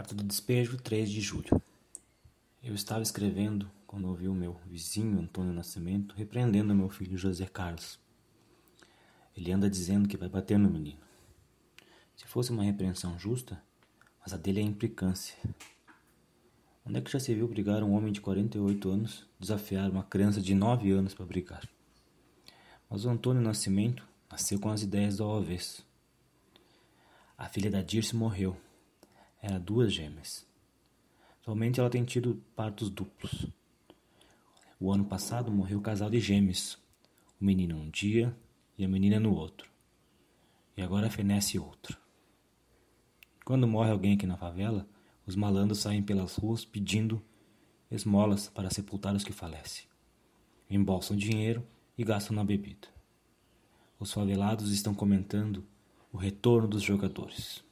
Quarta do despejo, 3 de julho. Eu estava escrevendo quando ouvi o meu vizinho Antônio Nascimento repreendendo meu filho José Carlos. Ele anda dizendo que vai bater no menino. Se fosse uma repreensão justa, mas a dele é implicância. Onde é que já se viu brigar um homem de 48 anos desafiar uma criança de 9 anos para brigar? Mas o Antônio Nascimento nasceu com as ideias do avesso. A filha da Dirce morreu era duas gêmeas. Atualmente ela tem tido partos duplos. O ano passado morreu o casal de gêmeos, o menino um dia e a menina no outro. E agora fenece outro. Quando morre alguém aqui na favela, os malandros saem pelas ruas pedindo esmolas para sepultar os que falecem. Embolsam dinheiro e gastam na bebida. Os favelados estão comentando o retorno dos jogadores.